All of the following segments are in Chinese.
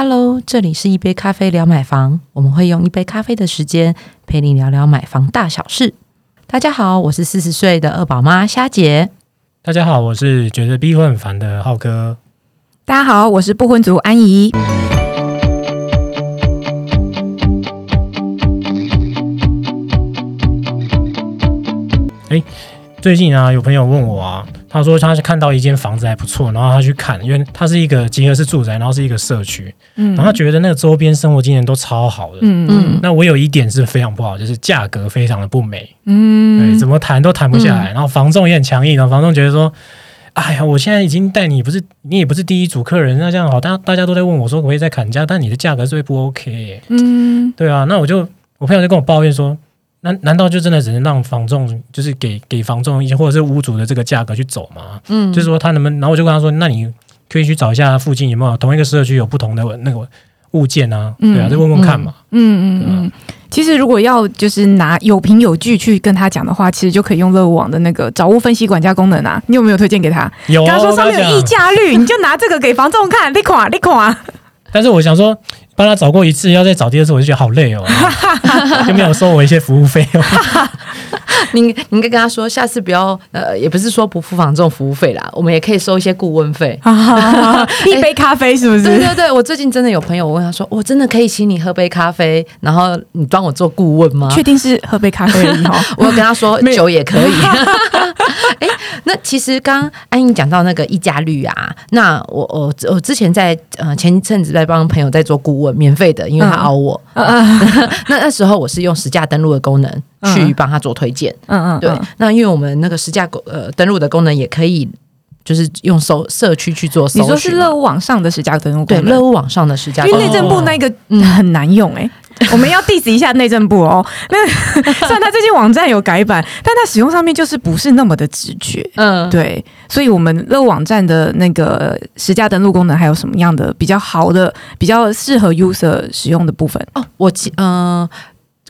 Hello，这里是一杯咖啡聊买房，我们会用一杯咖啡的时间陪你聊聊买房大小事。大家好，我是四十岁的二宝妈虾姐。大家好，我是觉得逼婚很烦的浩哥。大家好，我是不婚族安怡。最近啊，有朋友问我啊，他说他是看到一间房子还不错，然后他去看，因为它是一个集合式住宅，然后是一个社区，嗯。然后他觉得那个周边生活经验都超好的。嗯嗯那我有一点是非常不好，就是价格非常的不美，对，嗯怎么谈都谈不下来。然后房仲也很强硬，然后房仲觉得说，哎呀，我现在已经带你不是你也不是第一组客人，那这样好，大大家都在问我说可不可以再砍价，但你的价格是会不 OK，耶嗯。对啊，那我就我朋友就跟我抱怨说，难难道就真的只能让房仲就是给给房仲一些或者是屋主的这个价格去走吗？嗯就是说他能不能，然后我就跟他说，那你可以去找一下附近有没有同一个社区有不同的那个物件啊，嗯对啊，就问问看嘛。嗯嗯嗯。其实如果要就是拿有凭有据去跟他讲的话，其实就可以用乐屋网的那个找物分析管家功能啊。你有没有推荐给他？有啊，跟他说上面有溢，价率，你就拿这个给房仲看，你垮你垮。但是我想说。帮他找过一次，要再找第二次，我就觉得好累哦，就没有收我一些服务费哦。你你应该跟他说，下次不要呃，也不是说不付房这种服务费啦，我们也可以收一些顾问费。一杯咖啡是不是？对 对对，我最近真的有朋友我问他说，我真的可以请你喝杯咖啡，然后你帮我做顾问吗？确定是喝杯咖啡而已哦。我跟他说酒也可以。哎、那其实刚刚安英讲到那个溢价率啊，那我我我之前在呃前一阵子在帮朋友在做顾问，免费的，因为他嗯凹我。那那时候我是用实价登录的功能去嗯帮他做推荐。嗯嗯，对，那因为我们那个实价购呃登录的功能也可以。就是用搜社区去做搜，你说是乐屋网上的实价登录对功能乐屋网上的实价因登录，为内政部那个嗯很难用哎、我们要 diss 一下内政部哦。那虽然它最近网站有改版，但它使用上面就是不是那么的直觉。嗯，对，所以我们乐网站的那个实价登录功能还有什么样的比较好的、比较适合 user 使用的部分？哦，我记呃，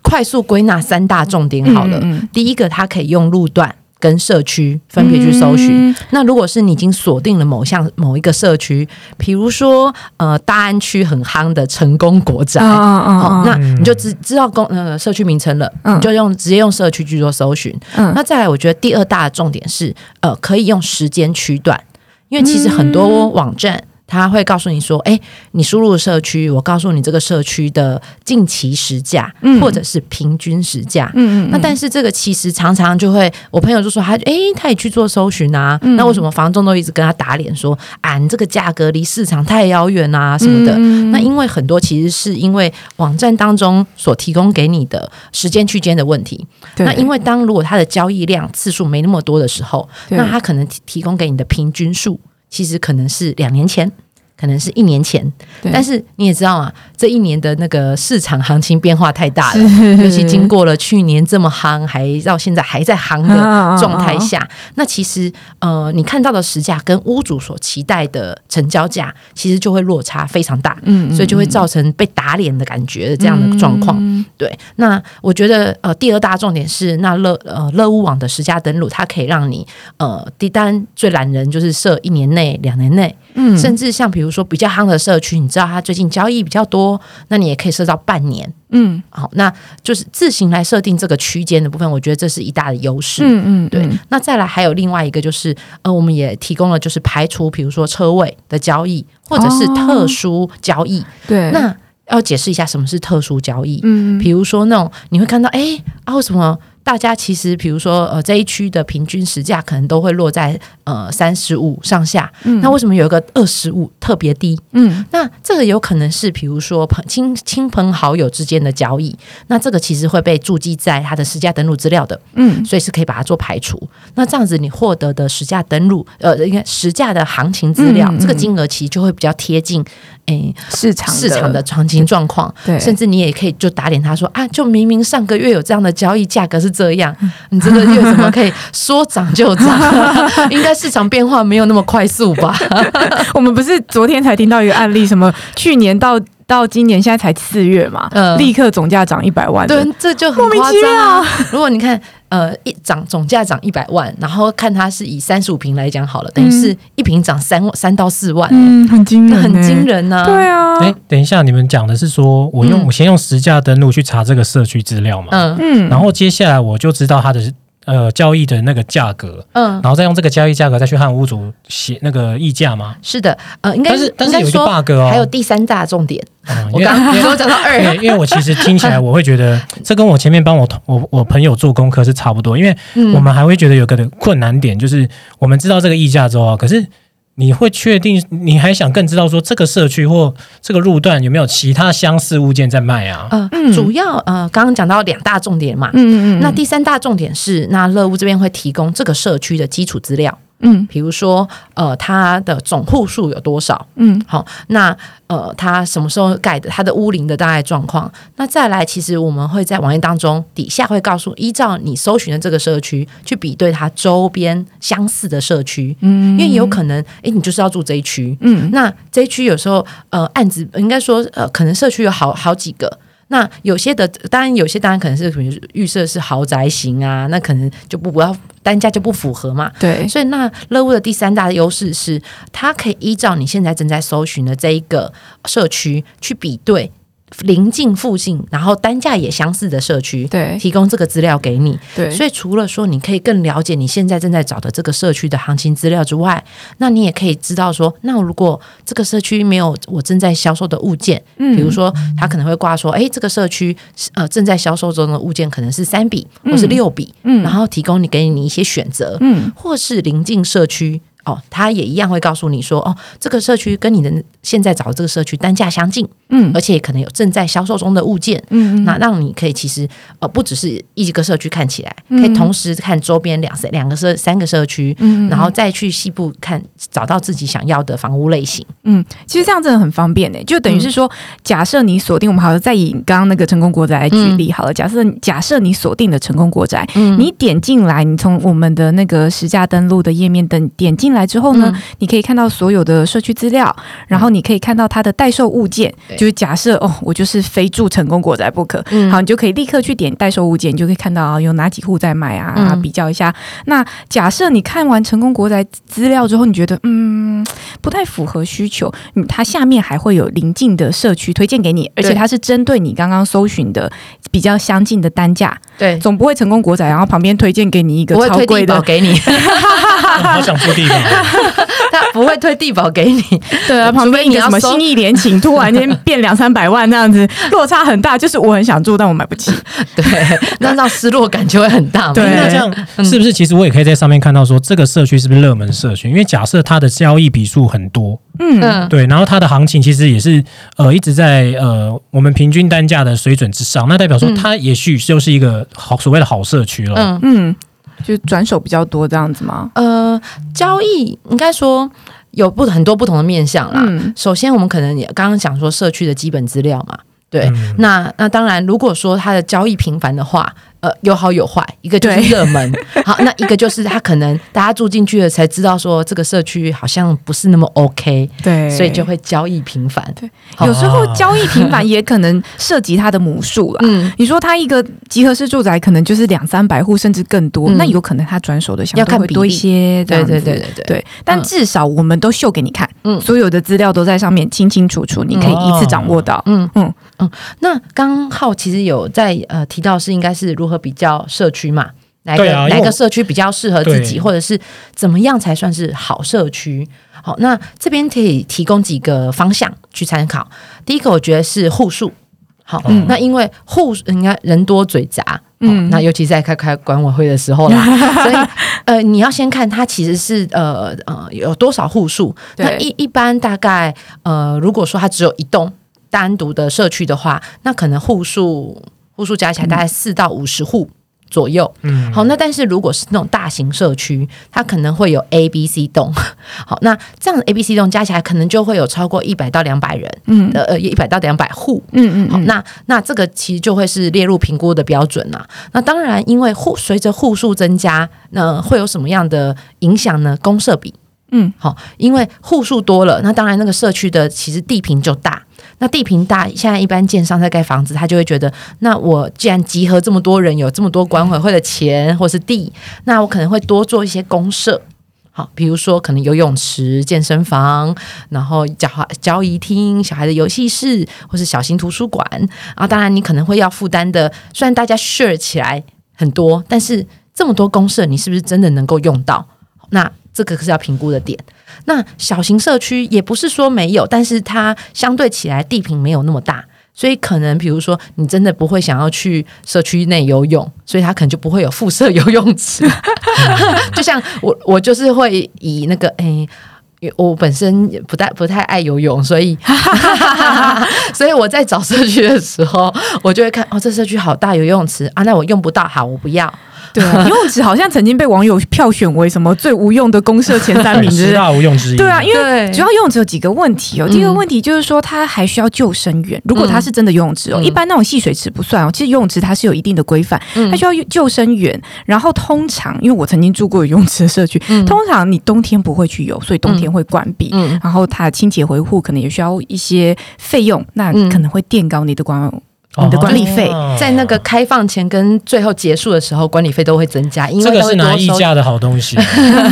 快速归纳三大重点好了。嗯第一个，它可以用路段跟社区分别去搜寻。嗯那如果是你已经锁定了某项某一个社区，比如说呃大安区很夯的成功国宅。嗯嗯哦，那嗯你就知知道公呃社区名称了，嗯你就用直接用社区去做搜寻。嗯那再来，我觉得第二大的重点是，呃，可以用时间区段，因为其实很多网站。它会告诉你说：“哎，你输入社区，我告诉你这个社区的近期实价，嗯或者是平均实价。嗯嗯那但是这个其实常常就会，我朋友就说他，诶，他也去做搜寻啊，嗯那为什么房东都一直跟他打脸说，啊，你这个价格离市场太遥远啊什么的？嗯那因为很多其实是因为网站当中所提供给你的时间区间的问题。那因为当如果它的交易量次数没那么多的时候，那它可能提提供给你的平均数，其实可能是两年前。可能是一年前，但是你也知道嘛，这一年的那个市场行情变化太大了，尤其经过了去年这么夯，还到现在还在夯的状态下，那其实呃，你看到的实价跟屋主所期待的成交价，其实就会落差非常大，嗯所以就会造成被打脸的感觉的这样的状况。嗯。对，那我觉得呃，第二大重点是，那乐呃乐屋网的实价登录，它可以让你呃低单最懒人就是设一年内、两年内，嗯甚至像比如说比较夯的社区，你知道它最近交易比较多，那你也可以设到半年。嗯好，那就是自行来设定这个区间的部分，我觉得这是一大的优势。嗯嗯，对，那再来还有另外一个就是，呃，我们也提供了就是排除，比如说车位的交易，或者是特殊交易。对，那要解释一下什么是特殊交易。嗯比如说那种你会看到，哎啊，为什么大家其实比如说呃这一区的平均时价可能都会落在呃三十五上下，那为什么有一个二十五特别低？嗯那这个有可能是比如说朋亲亲朋好友之间的交易，那这个其实会被注记在他的实价登录资料的，嗯所以是可以把它做排除。那这样子你获得的实价登录，呃，应该实价的行情资料，嗯嗯这个金额其实就会比较贴近，诶、市场市场的行情状况，对甚至你也可以就打脸他说啊，就明明上个月有这样的交易，价格是这样，你这个月怎么可以说涨就涨？应该市场变化没有那么快速吧？我们不是昨天才听到一个案例，什么去年到到今年现在才四月嘛，嗯立刻总价涨一百万，对，这就很莫名其夸张啊！如果你看呃一涨总价涨一百万，然后看它是以三十五平来讲好了，等于是一平涨三三到四万，嗯，很惊人，那很惊。人呐、对啊，哎，等一下，你们讲的是说我用、嗯。我先用实价登录去查这个社区资料嘛，嗯。嗯，然后接下来我就知道它的呃交易的那个价格，嗯，然后再用这个交易价格再去和屋主写那个议价吗。是的，呃，应该但是但是有一个 bug 哦，还有第三大重点，嗯，我刚 刚你说讲到二。因，为因为我其实听起来我会觉得 这跟我前面帮我同我我朋友做功课是差不多，因为嗯。我们还会觉得有个困难点就是我们知道这个溢价之后啊，可是你会确定你还想更知道说这个社区或这个路段有没有其他相似物件在卖啊？呃，嗯。主要呃，刚刚讲到两大重点嘛，嗯嗯嗯，那第三大重点是，那乐屋这边会提供这个社区的基础资料，嗯。比如说呃，它的总户数有多少，嗯。好，那呃，它什么时候盖的，它的屋龄的大概状况。那再来，其实我们会在网页当中底下会告诉，依照你搜寻的这个社区去比对它周边相似的社区，嗯，因为有可能，诶，你就是要住这一区，嗯那这一区有时候呃案子应该说呃可能社区有好好几个。那有些的，当然有些当然可能是比如预设是豪宅型啊，那可能就不不要单价就不符合嘛。对，所以那乐屋的第三大的优势是，它可以依照你现在正在搜寻的这一个社区去比对邻近附近，然后单价也相似的社区，对。提供这个资料给你。对，所以除了说你可以更了解你现在正在找的这个社区的行情资料之外，那你也可以知道说，那如果这个社区没有我正在销售的物件，嗯。比如说他可能会挂说，哎，这个社区呃正在销售中的物件可能是三笔或是六笔，嗯。然后提供你给你一些选择，嗯。或是临近社区。哦，他也一样会告诉你说，哦，这个社区跟你的现在找的这个社区单价相近，嗯。而且可能有正在销售中的物件，嗯那让你可以其实呃不只是一个社区看起来，嗯。可以同时看周边两三两个社三个社区，嗯然后再去西部看找到自己想要的房屋类型。嗯，其实这样真的很方便呢，就等于是说，假设你锁定我们好像，再以刚刚那个成功国宅来举例好了，假设假设你锁定的成功国宅，嗯。你点进来，你从我们的那个实价登录的页面等点进来之后呢，嗯。你可以看到所有的社区资料，然后你可以看到它的代售物件，就是假设哦，我就是非住成功国宅不可，嗯。好，你就可以立刻去点代售物件，你就可以看到啊有哪几户在卖啊，嗯。比较一下。那假设你看完成功国宅资料之后，你觉得嗯不太符合需求，嗯，它下面还会有邻近的社区推荐给你，而且它是针对你刚刚搜寻的比较相近的单价，对，总不会成功国仔，然后旁边推荐给你一个不会推地超贵的，给你，我好想住地方哦，他不会推地保给你。对啊，旁边一个什么除非你要搜新意联请，突然间变两三百万那样子，落差很大，就是我很想住，但我买不起。对，那让失落感就会很大嘛。对那这样是不是其实我也可以在上面看到说这个社区是不是热门社区？因为假设它的交易笔数很多，嗯嗯，对，然后它的行情其实也是呃一直在呃我们平均单价的水准之上，那代表说嗯它也许就是一个好所谓的好社区了。嗯嗯，就转手比较多这样子吗？呃，交易应该说有不很多不同的面向啦。嗯首先，我们可能也刚刚讲说社区的基本资料嘛，对。嗯那那当然，如果说它的交易频繁的话，呃，有好有坏，一个就是热门，好，那一个就是他可能大家住进去了才知道说这个社区好像不是那么 OK，对。所以就会交易频繁。对有时候交易频繁 也可能涉及它的母数啦。嗯，你说它一个集合式住宅可能就是两三百户甚至更多，嗯。那有可能它转手的相要看比对会多一些。对对对对对，对，但至少我们都秀给你看，嗯。所有的资料都在上面清清楚楚，你可以一次掌握到。嗯。嗯。嗯，那刚好其实有在呃提到是应该是如何比较社区嘛，哪一个、哪一个社区比较适合自己，或者是怎么样才算是好社区？好，那这边可以提供几个方向去参考。第一个，我觉得是户数。好，嗯那因为户应该人多嘴杂，嗯，嗯那尤其在开开管委会的时候啦，所以呃，你要先看它其实是呃呃有多少户数。对那一一般大概呃，如果说它只有一栋单独的社区的话，那可能户数户数加起来大概四到五十户。左右，嗯好，那但是如果是那种大型社区，它可能会有 A、B、C 栋，好，那这样的 A、B、C 栋加起来可能就会有超过一百到两百人，嗯呃呃，一百到两百户，嗯嗯好，那那这个其实就会是列入评估的标准啦。那当然，因为户随着户数增加，那会有什么样的影响呢？公社比，嗯，好，因为户数多了，那当然那个社区的其实地坪就大。那地平大，现在一般建商在盖房子，他就会觉得，那我既然集合这么多人，有这么多管委会的钱或是地，那我可能会多做一些公社。好，比如说可能游泳池、健身房，然后交交谊厅、小孩的游戏室，或是小型图书馆。啊，当然你可能会要负担的，虽然大家 share 起来很多，但是这么多公社，你是不是真的能够用到？那这个是要评估的点。那小型社区也不是说没有，但是它相对起来地平没有那么大。所以可能，比如说，你真的不会想要去社区内游泳，所以他可能就不会有附设游泳池。就像我，我就是会以那个，哎，我本身也不太不太爱游泳，所以，所以我在找社区的时候，我就会看，哦，这社区好大，游泳池啊，那我用不到，好，我不要。对，游泳池好像曾经被网友票选为什么最无用的公社前三名，十大无用之一。对啊，因为主要游泳池有几个问题哦。第一个问题就是说，它还需要救生员。如果它是真的游泳池哦，一般那种戏水池不算哦。其实游泳池它是有一定的规范，它需要救生员。然后通常，因为我曾经住过游泳池的社区，通常你冬天不会去游，所以冬天会关闭。然后它清洁维护可能也需要一些费用，那可能会垫高你的管。你的管理费在那个开放前跟最后结束的时候，管理费都会增加，因为这个是拿溢价的好东西。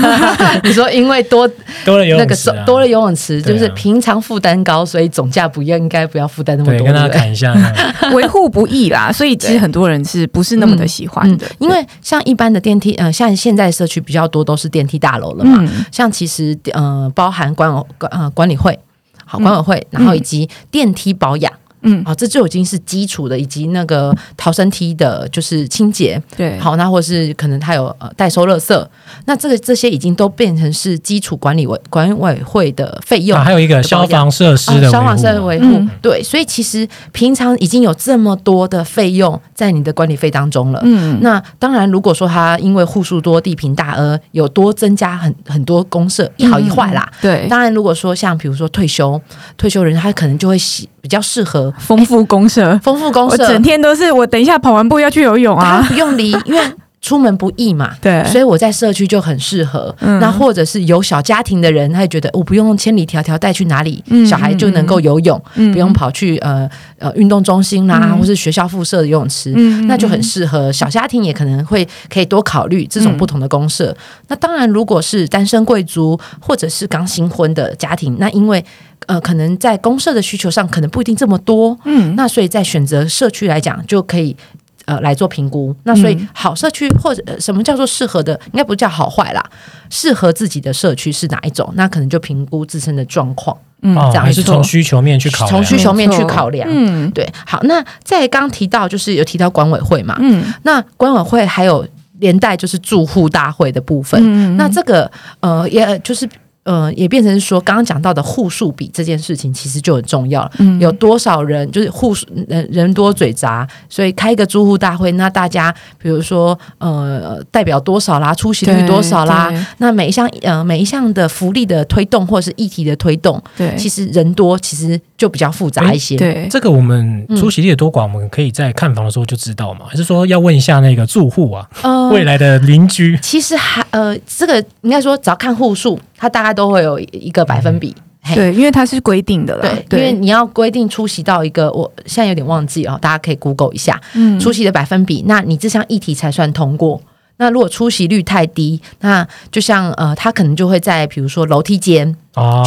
你说因为多 多了游泳池，多了游泳池，就是平常负担高，所以总价不要应该不要负担那么多。对跟大家看一下，维护不易啦，所以其实很多人是不是那么的喜欢的？因为像一般的电梯，呃，像现在社区比较多都是电梯大楼了嘛，像其实呃，包含管管呃管理会，好管委会，然后以及电梯保养。嗯，好，这就已经是基础的，以及那个逃生梯的，就是清洁，对，好，那或是可能它有呃代收垃圾，那这个这些已经都变成是基础管理委管委会的费用，还有一个消防设施的消防设施维护，对，所以其实平常已经有这么多的费用在你的管理费当中了，嗯，那当然如果说它因为户数多、地平大呃有多增加很很多公社，一好一坏啦，对，当然如果说像比如说退休退休人，他可能就会喜比较适合。丰富公社，丰富公社，整天都是我等一下跑完步要去游泳啊，不用离，因为出门不易嘛。对，所以我在社区就很适合。那或者是有小家庭的人，他也觉得我不用千里迢迢带去哪里，小孩就能够游泳，不用跑去呃呃运动中心啦，或是学校附设的游泳池，那就很适合小家庭，也可能会可以多考虑这种不同的公社。那当然，如果是单身贵族或者是刚新婚的家庭，那因为呃，可能在公社的需求上，可能不一定这么多。嗯，那所以在选择社区来讲，就可以呃来做评估。那所以好社区或者什么叫做适合的，应该不叫好坏啦，适合自己的社区是哪一种？那可能就评估自身的状况。嗯，这样是从需求面去考量，从需求面去考量。嗯，对。好，那在刚提到就是有提到管委会嘛。嗯，那管委会还有连带就是住户大会的部分。嗯，那这个呃，也就是。呃，也变成说，刚刚讲到的户数比这件事情其实就很重要了。嗯，有多少人就是户数人人多嘴杂，所以开一个租户大会，那大家比如说呃，代表多少啦，出席率多少啦，那每一项呃每一项的福利的推动或者是议题的推动，对，其实人多其实就比较复杂一些。对，这个我们出席率多寡，我们可以在看房的时候就知道嘛？还是说要问一下那个住户啊，未来的邻居？其实还呃，这个应该说只要看户数。它大概都会有一个百分比，对，因为它是规定的了，对，因为你要规定出席到一个，我现在有点忘记哦，大家可以 Google 一下，嗯，出席的百分比，那你这项议题才算通过。那如果出席率太低，那就像呃，他可能就会在比如说楼梯间。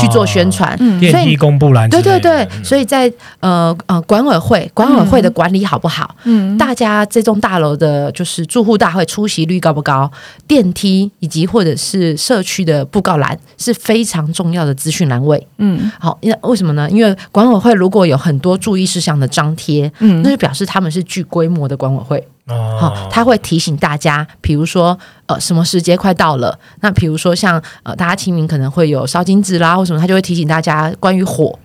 去做宣传，电梯公布栏，对对对，所以在呃呃管委会，管委会的管理好不好？嗯，大家这栋大楼的就是住户大会出席率高不高？电梯以及或者是社区的布告栏是非常重要的资讯栏位。嗯，好，因为为什么呢？因为管委会如果有很多注意事项的张贴，嗯，那就表示他们是具规模的管委会。好，他会提醒大家，比如说，呃，什么时节快到了？那比如说像呃，大家清明可能会有烧金纸啦，或什么，他就会提醒大家关于火。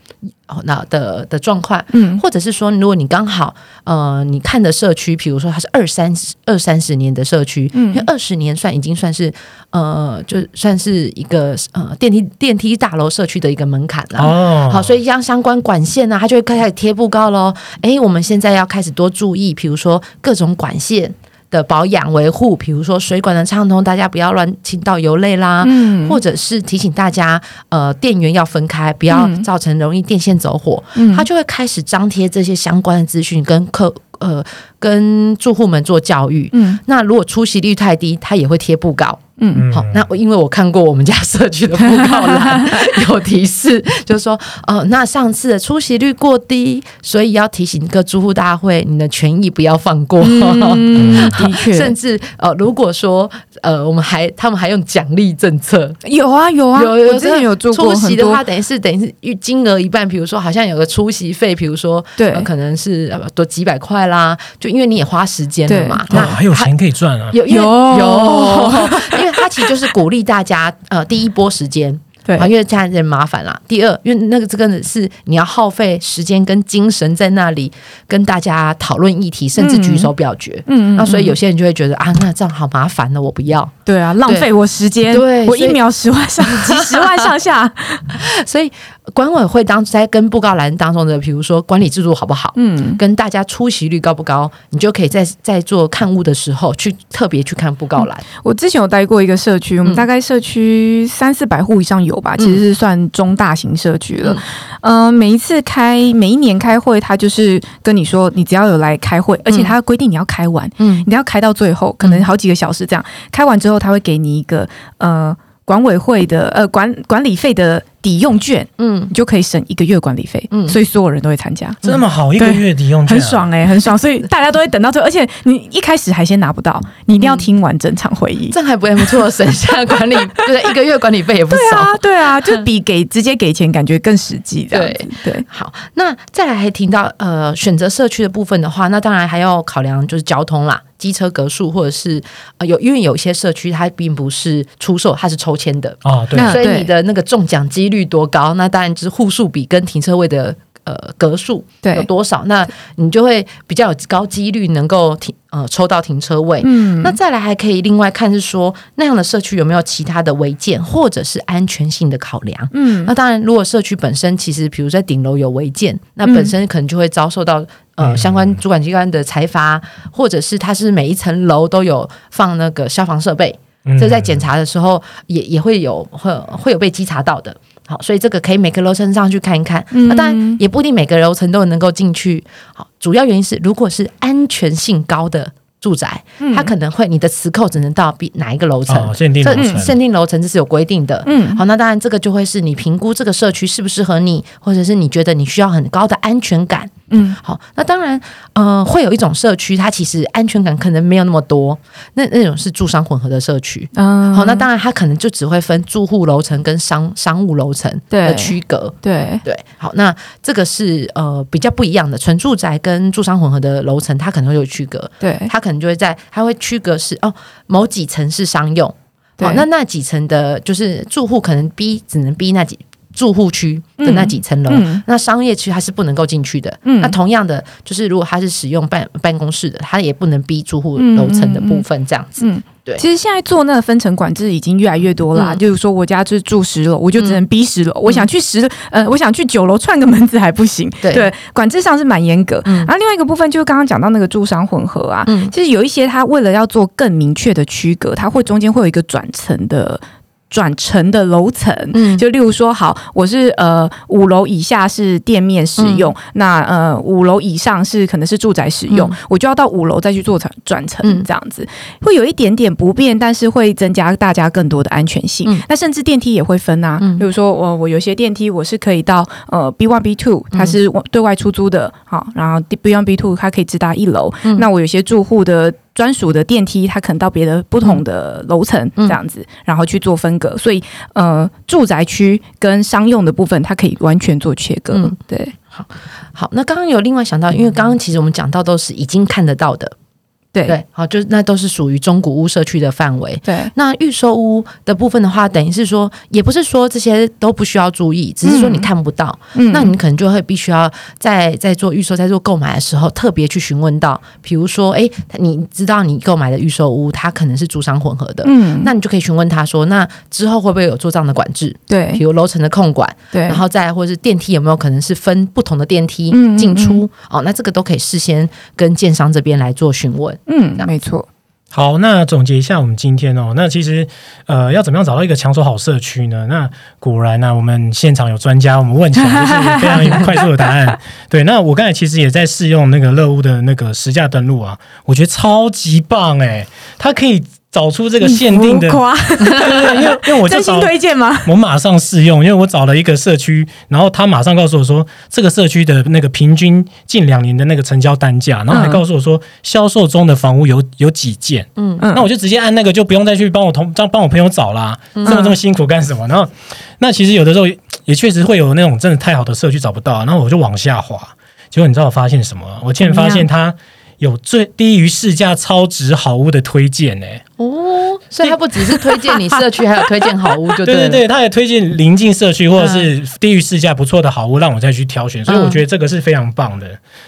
那的的状况，嗯，或者是说，如果你刚好，呃，你看的社区，比如说它是二三十、二三十年的社区，嗯，因为二十年算已经算是，呃，就算是一个呃电梯电梯大楼社区的一个门槛了。哦，好，所以像相关管线呢，它就会开始贴布告喽。哎，我们现在要开始多注意，比如说各种管线。的保养维护，比如说水管的畅通，大家不要乱倾倒油类啦，嗯。或者是提醒大家，呃，电源要分开，不要嗯。造成容易电线走火，嗯。他就会开始张贴这些相关的资讯，跟客呃跟住户们做教育。嗯。那如果出席率太低，他也会贴布告。嗯。好，那我因为我看过我们家社区的布告栏 有提示，就是说，呃，那上次的出席率过低，所以要提醒各住户大会，你的权益不要放过。嗯，的确。甚至呃，如果说呃，我们还他们还用奖励政策，有啊有啊，有有我之前有做过出席的话，等于是等于是金额一半，比如说好像有个出席费，比如说对。呃可能是呃多几百块啦，就因为你也花时间了嘛，哇，那它还有钱可以赚啊！有有有，因为他其实就是鼓励大家呃第一波时间。对啊，因为这样人麻烦啦。第二，因为那个这个是你要耗费时间跟精神在那里跟大家讨论议题，甚至举手表决。嗯那所以有些人就会觉得啊，那这样好麻烦呢，我不要。对啊，浪费我时间，对我一秒十万上几十万上下，所以管委会当在跟布告栏当中的，比如说管理制度好不好，嗯，跟大家出席率高不高，你就可以在在做看屋的时候去特别去看布告栏。我之前有待过一个社区，我们嗯大概社区三四百户以上有吧，其实是算中大型社区了。嗯嗯、每一次开，每一年开会，他就是跟你说，你只要有来开会，而且他规定你要开完，嗯你要开到最后，可能好几个小时这样。开完之后，他会给你一个呃管委会的呃管管理费的抵用券，嗯，你就可以省一个月管理费。嗯所以所有人都会参加。这么好，一个月抵用券啊很爽哎、很爽，所以大家都会等到最后，而且你一开始还先拿不到，你一定要听完整场会议。这还不不错，省下管理对一个月管理费也不少。对啊，对啊，就比给直接给钱感觉更实际这样子。对，好，那再来还听到呃选择社区的部分的话，那当然还要考量就是交通啦，机车格数或者是呃有因为有一些社区它并不是出售，它是抽签的，哦，对，那对所以你的那个中奖几率多高，那当然就是户数比跟停车位的呃格数有，多少，那你就会比较有高几率能够停呃抽到停车位。嗯那再来还可以另外看是说那样的社区有没有其他的违建或者是安全性的考量。嗯那当然，如果社区本身其实，比如在顶楼有违建，那本身可能就会遭受到、呃嗯相关主管机关的裁罚，或者是它是每一层楼都有放那个消防设备，嗯这在检查的时候也也会有会会有被稽查到的。好，所以这个可以每个楼层上去看一看。嗯那当然也不一定每个楼层都能够进去。好，主要原因是如果是安全性高的住宅，它可能会你的磁扣只能到比哪一个楼层。哦，限定这楼层限定楼层这是有规定的，嗯好，那当然这个就会是你评估这个社区适不适合你，或者是你觉得你需要很高的安全感。嗯。好，那当然，呃，会有一种社区，它其实安全感可能没有那么多，那那种是住商混合的社区。嗯好，那当然它可能就只会分住户楼层跟商商务楼层的对区隔。对，对，好，那这个是呃比较不一样的，纯住宅跟住商混合的楼层，它可能会有区隔，对，它可能就会在它会区隔是哦某几层是商用，对。好，那那几层的，就是住户可能逼只能逼那几住户区的那几层楼，嗯那商业区它是不能够进去的。嗯那同样的，就是如果它是使用办办公室的，它也不能逼住户嗯楼层的部分这样子。嗯，对其实现在做那个分层管制已经越来越多啦。嗯就是说，我家就是住十楼，我就只能逼十楼。我想去十，呃，我想去九楼串个门子还不行。对管制上是蛮严格。嗯然后另外一个部分就是刚刚讲到那个住商混合啊，嗯其实有一些它为了要做更明确的区隔，它会中间会有一个转层的。转层的楼层，嗯。就例如说，好，我是呃五楼以下是店面使用，嗯。那呃五楼以上是可能是住宅使用，嗯。我就要到五楼再去做转转层嗯这样子，会有一点点不便，但是会增加大家更多的安全性。嗯。那甚至电梯也会分啊，嗯。比如说我我有些电梯我是可以到呃 B one B two，它是对外出租的，好，然后 B one B two 它可以直达一楼，嗯。那我有些住户的。专属的电梯，它可能到别的不同的楼层嗯。这样子，然后去做分隔，所以呃，住宅区跟商用的部分，它可以完全做切割。嗯。对，好，那刚刚有另外想到，因为刚刚其实我们讲到都是已经看得到的，对，对，好，就是那都是属于中古屋社区的范围。对，那预售屋的部分的话，等于是说，也不是说这些都不需要注意，只是说你看不到，嗯那你可能就会必须要在在做预售、在做购买的时候，特别去询问到，比如说，诶，你知道你购买的预售屋，它可能是租商混合的，嗯，那你就可以询问他说，那之后会不会有做这样的管制？对比如楼层的控管，对，然后再或者是电梯有没有可能是分不同的电梯嗯嗯进出？哦，那这个都可以事先跟建商这边来做询问。嗯，没错。好，那总结一下我们今天哦，那其实呃，要怎么样找到一个抢手好社区呢？那果然呢、我们现场有专家，我们问起来就是非常快速的答案。对，那我刚才其实也在试用那个乐屋的那个实价登录啊，我觉得超级棒哎，它可以找出这个限定的，浮夸，对对对，因为因为我就 真心找推荐吗？我马上试用，因为我找了一个社区，然后他马上告诉我说，这个社区的那个平均近两年的那个成交单价，然后还告诉我说，销售中的房屋有有几件，嗯。嗯。那我就直接按那个，就不用再去帮我同帮帮我朋友找啦，这么这么辛苦干什么？然后那其实有的时候也确实会有那种真的太好的社区找不到，然后我就往下滑，结果你知道我发现什么？我竟然发现它有最低于市价超值好屋的推荐呢、哦，所以他不只是推荐你社区，还有推荐好屋，就了对 对对，他也推荐临近社区或者是低于市价不错的好屋，让我再去挑选，所以我觉得这个是非常棒的。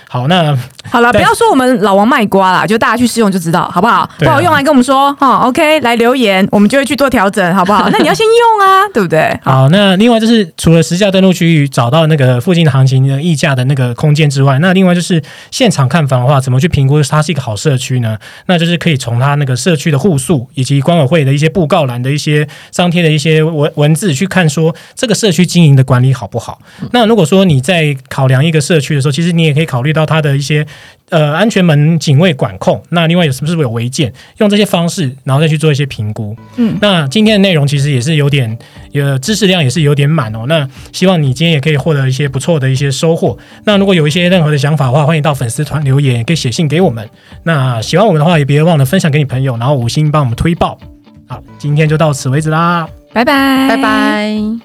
好，那好了，不要说我们老王卖瓜啦，就大家去试用就知道，好不好？啊不好用来跟我们说哈、o k 来留言，我们就会去做调整，好不好？那你要先用啊，对不对？好，好，那另外就是除了实价登录区域找到那个附近的行情的溢价的那个空间之外，那另外就是现场看房的话，怎么去评估它是一个好社区呢？那就是可以从它那个社区的数以及管委会的一些布告栏的一些张贴的一些文文字去看，说这个社区经营的管理好不好。那如果说你在考量一个社区的时候，其实你也可以考虑到它的一些呃安全门警卫管控，那另外有是不是有违建，用这些方式，然后再去做一些评估。嗯，那今天的内容其实也是有点，呃，知识量也是有点满哦。那希望你今天也可以获得一些不错的一些收获。那如果有一些任何的想法的话，欢迎到粉丝团留言，也可以写信给我们。那喜欢我们的话，也别忘了分享给你朋友，然后五星帮我们推爆。好，今天就到此为止啦。拜拜，拜。拜。